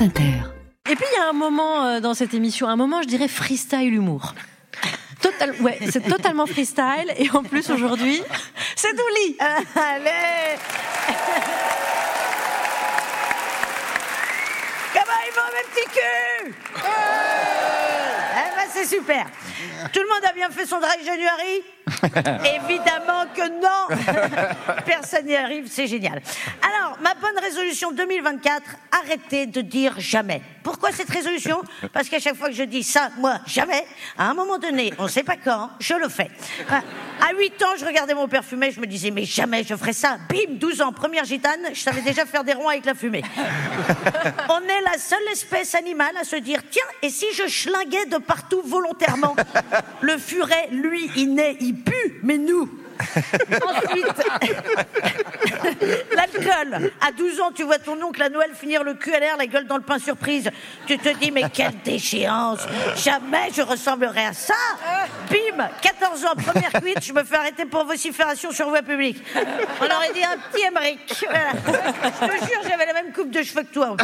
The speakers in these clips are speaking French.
France Inter. Et puis il y a un moment euh, dans cette émission, un moment, je dirais freestyle humour. Total, ouais, c'est totalement freestyle. Et en plus aujourd'hui, c'est Douli. Allez Comment ils vont mes petits culs c'est super. Tout le monde a bien fait son dry January Évidemment que non Personne n'y arrive, c'est génial. Alors, ma bonne résolution 2024, arrêtez de dire jamais. Pourquoi cette résolution? Parce qu'à chaque fois que je dis ça, moi, jamais, à un moment donné, on ne sait pas quand, je le fais. À 8 ans, je regardais mon père fumer, je me disais, mais jamais je ferais ça. Bim, 12 ans, première gitane, je savais déjà faire des ronds avec la fumée. On est la seule espèce animale à se dire, tiens, et si je schlinguais de partout volontairement? Le furet, lui, il naît, il pue, mais nous, Ensuite, l'alcool. À 12 ans, tu vois ton oncle à Noël finir le cul à l'air, la gueule dans le pain surprise. Tu te dis, mais quelle déchéance. Jamais je ressemblerai à ça. Bim, 14 ans, première cuite, je me fais arrêter pour vocifération sur voie publique. On aurait dit un petit Émeric. Je te jure, j'avais la même coupe de cheveux que toi.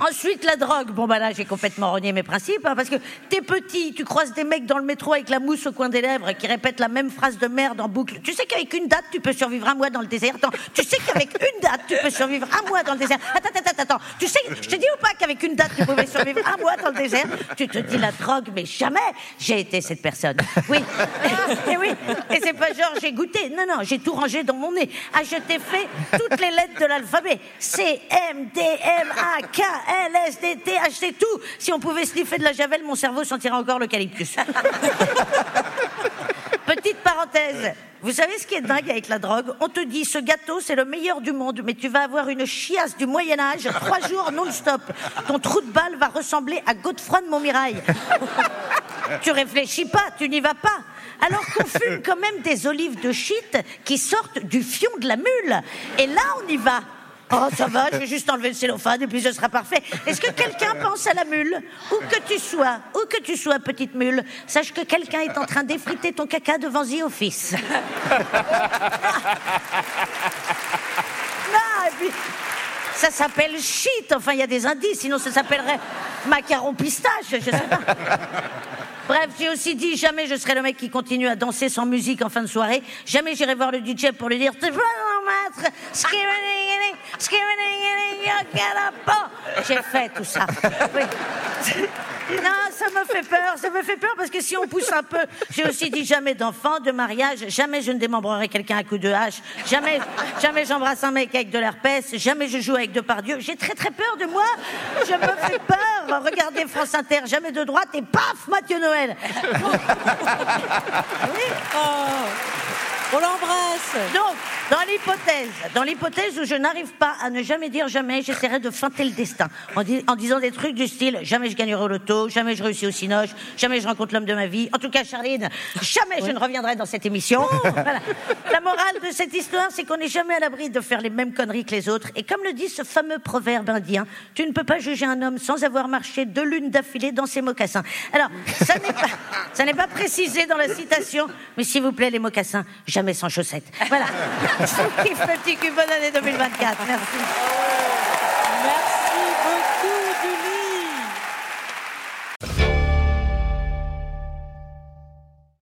Ensuite, la drogue. Bon, bah là, j'ai complètement renié mes principes, hein, parce que t'es petit, tu croises des mecs dans le métro avec la mousse au coin des lèvres qui répètent la même phrase de merde en boucle. Tu sais qu'avec une date, tu peux survivre un mois dans le désert? Attends, tu sais qu'avec une date, tu peux survivre un mois dans le désert? Attends, attends, attends. Tu sais, je te dis ou pas qu'avec une date, tu pouvais survivre un mois dans le désert? Tu te dis la drogue, mais jamais j'ai été cette personne. Oui. Et oui. Et c'est pas genre j'ai goûté. Non, non, j'ai tout rangé dans mon nez. Ah, je t'ai fait toutes les lettres de l'alphabet. C, M, D, M, A, K, L, S, D, T, H, T, tout. Si on pouvait sniffer de la javel, mon cerveau sentirait encore l'eucalyptus. Petite parenthèse. Vous savez ce qui est dingue avec la drogue? On te dit ce gâteau c'est le meilleur du monde, mais tu vas avoir une chiasse du Moyen Âge trois jours non-stop. Ton trou de balle va ressembler à Godefroy de Montmirail. tu réfléchis pas, tu n'y vas pas. Alors qu'on fume quand même des olives de shit qui sortent du fion de la mule. Et là on y va. Oh, ça va, je vais juste enlever le cellophane et puis ce sera parfait. Est-ce que quelqu'un pense à la mule? Où que tu sois, où que tu sois, petite mule, sache que quelqu'un est en train d'effriter ton caca devant The Office. non, et puis, ça s'appelle shit. Enfin, il y a des indices, sinon ça s'appellerait macaron pistache, je sais pas. Bref, j'ai aussi dit jamais je serai le mec qui continue à danser sans musique en fin de soirée. Jamais j'irai voir le DJ pour lui dire Mettre J'ai fait tout ça. Oui. Non, ça me fait peur, ça me fait peur parce que si on pousse un peu, j'ai aussi dit jamais d'enfant, de mariage, jamais je ne démembrerai quelqu'un à coup de hache, jamais, jamais j'embrasse un mec avec de l'herpès, jamais je joue avec Depardieu. J'ai très très peur de moi, je me fais peur. Regardez France Inter, jamais de droite et paf, Mathieu Noël. On l'embrasse. Donc, dans l'hypothèse, dans l'hypothèse où je n'arrive pas à ne jamais dire jamais, j'essaierai de feinter le destin en, di- en disant des trucs du style jamais je gagnerai au loto, jamais je réussis au cinoche, jamais je rencontre l'homme de ma vie. En tout cas, Charline, jamais je ne reviendrai dans cette émission. Voilà. La morale de cette histoire, c'est qu'on n'est jamais à l'abri de faire les mêmes conneries que les autres. Et comme le dit ce fameux proverbe indien, tu ne peux pas juger un homme sans avoir marché deux lunes d'affilée dans ses mocassins. Alors, ça n'est pas, ça n'est pas précisé dans la citation, mais s'il vous plaît, les mocassins, jamais sans chaussettes. Voilà. Yves Petit, une bonne année 2024. Merci. Merci.